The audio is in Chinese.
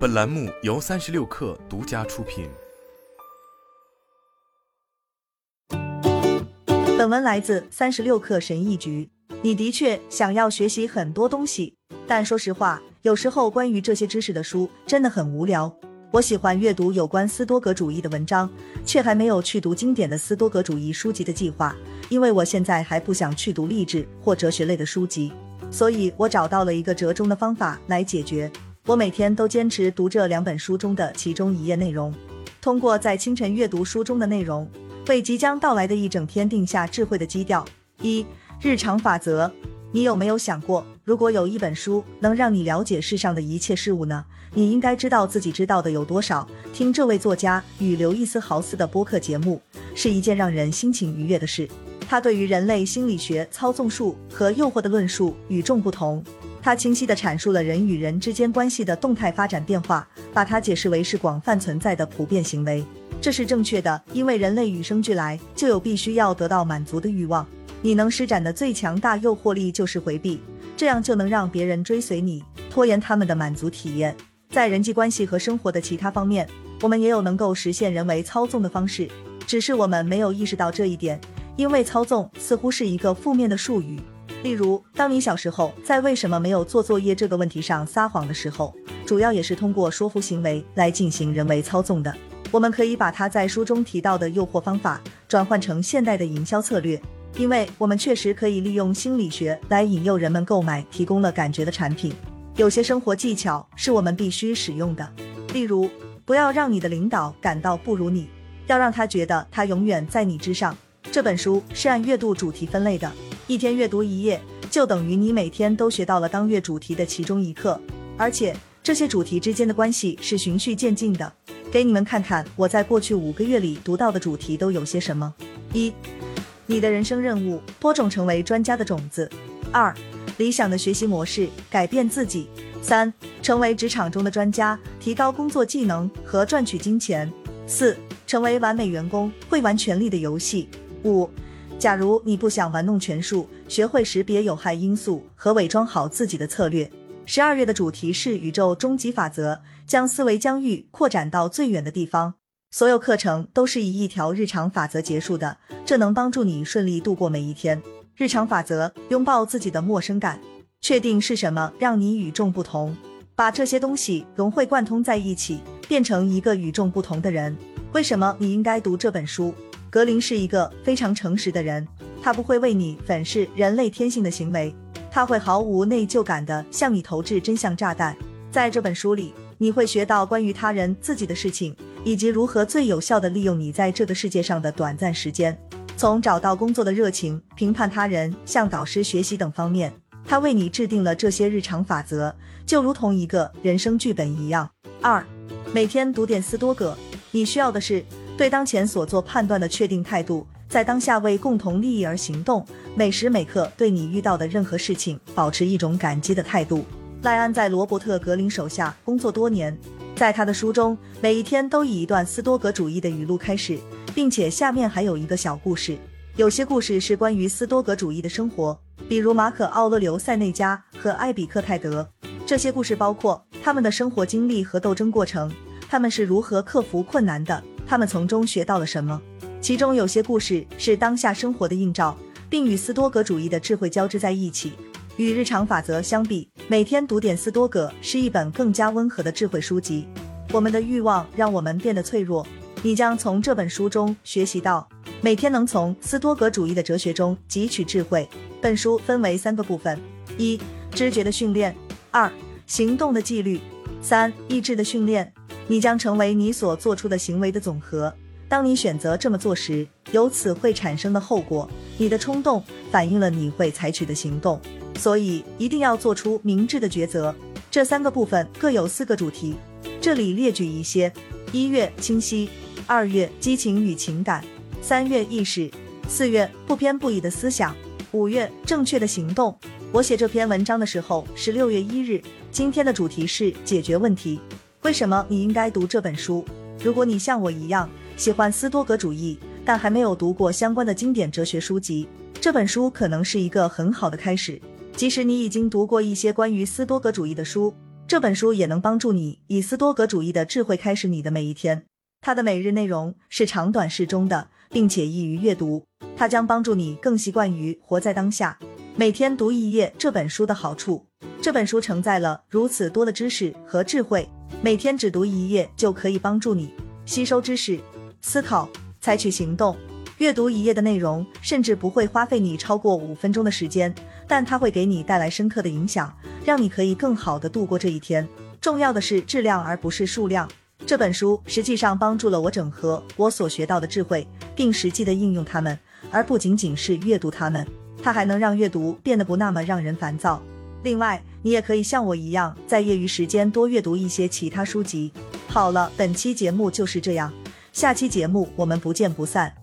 本栏目由三十六氪独家出品。本文来自三十六氪神译局。你的确想要学习很多东西，但说实话，有时候关于这些知识的书真的很无聊。我喜欢阅读有关斯多格主义的文章，却还没有去读经典的斯多格主义书籍的计划，因为我现在还不想去读励志或哲学类的书籍。所以我找到了一个折中的方法来解决。我每天都坚持读这两本书中的其中一页内容，通过在清晨阅读书中的内容，为即将到来的一整天定下智慧的基调。一日常法则，你有没有想过，如果有一本书能让你了解世上的一切事物呢？你应该知道自己知道的有多少。听这位作家与刘易斯豪斯的播客节目，是一件让人心情愉悦的事。他对于人类心理学操纵术和诱惑的论述与众不同。他清晰地阐述了人与人之间关系的动态发展变化，把它解释为是广泛存在的普遍行为。这是正确的，因为人类与生俱来就有必须要得到满足的欲望。你能施展的最强大诱惑力就是回避，这样就能让别人追随你，拖延他们的满足体验。在人际关系和生活的其他方面，我们也有能够实现人为操纵的方式，只是我们没有意识到这一点。因为操纵似乎是一个负面的术语，例如，当你小时候在为什么没有做作业这个问题上撒谎的时候，主要也是通过说服行为来进行人为操纵的。我们可以把他在书中提到的诱惑方法转换成现代的营销策略，因为我们确实可以利用心理学来引诱人们购买提供了感觉的产品。有些生活技巧是我们必须使用的，例如，不要让你的领导感到不如你，要让他觉得他永远在你之上。这本书是按月度主题分类的，一天阅读一页，就等于你每天都学到了当月主题的其中一课。而且这些主题之间的关系是循序渐进的。给你们看看我在过去五个月里读到的主题都有些什么：一、你的人生任务，播种成为专家的种子；二、理想的学习模式，改变自己；三、成为职场中的专家，提高工作技能和赚取金钱；四、成为完美员工，会玩权力的游戏。五，假如你不想玩弄权术，学会识别有害因素和伪装好自己的策略。十二月的主题是宇宙终极法则，将思维疆域扩展到最远的地方。所有课程都是以一条日常法则结束的，这能帮助你顺利度过每一天。日常法则：拥抱自己的陌生感，确定是什么让你与众不同，把这些东西融会贯通在一起，变成一个与众不同的人。为什么你应该读这本书？格林是一个非常诚实的人，他不会为你粉饰人类天性的行为，他会毫无内疚感地向你投掷真相炸弹。在这本书里，你会学到关于他人、自己的事情，以及如何最有效地利用你在这个世界上的短暂时间。从找到工作的热情、评判他人、向导师学习等方面，他为你制定了这些日常法则，就如同一个人生剧本一样。二，每天读点斯多葛，你需要的是。对当前所做判断的确定态度，在当下为共同利益而行动，每时每刻对你遇到的任何事情保持一种感激的态度。赖安在罗伯特·格林手下工作多年，在他的书中，每一天都以一段斯多格主义的语录开始，并且下面还有一个小故事。有些故事是关于斯多格主义的生活，比如马可·奥勒留、塞内加和艾比克泰德。这些故事包括他们的生活经历和斗争过程，他们是如何克服困难的。他们从中学到了什么？其中有些故事是当下生活的映照，并与斯多格主义的智慧交织在一起。与日常法则相比，每天读点斯多葛是一本更加温和的智慧书籍。我们的欲望让我们变得脆弱。你将从这本书中学习到，每天能从斯多格主义的哲学中汲取智慧。本书分为三个部分：一、知觉的训练；二、行动的纪律；三、意志的训练。你将成为你所做出的行为的总和。当你选择这么做时，由此会产生的后果，你的冲动反映了你会采取的行动。所以一定要做出明智的抉择。这三个部分各有四个主题，这里列举一些：一月清晰，二月激情与情感，三月意识，四月不偏不倚的思想，五月正确的行动。我写这篇文章的时候是六月一日，今天的主题是解决问题。为什么你应该读这本书？如果你像我一样喜欢斯多格主义，但还没有读过相关的经典哲学书籍，这本书可能是一个很好的开始。即使你已经读过一些关于斯多格主义的书，这本书也能帮助你以斯多格主义的智慧开始你的每一天。它的每日内容是长短适中的，并且易于阅读。它将帮助你更习惯于活在当下。每天读一页这本书的好处，这本书承载了如此多的知识和智慧，每天只读一页就可以帮助你吸收知识、思考、采取行动。阅读一页的内容，甚至不会花费你超过五分钟的时间，但它会给你带来深刻的影响，让你可以更好的度过这一天。重要的是质量而不是数量。这本书实际上帮助了我整合我所学到的智慧，并实际的应用它们，而不仅仅是阅读它们。它还能让阅读变得不那么让人烦躁。另外，你也可以像我一样，在业余时间多阅读一些其他书籍。好了，本期节目就是这样，下期节目我们不见不散。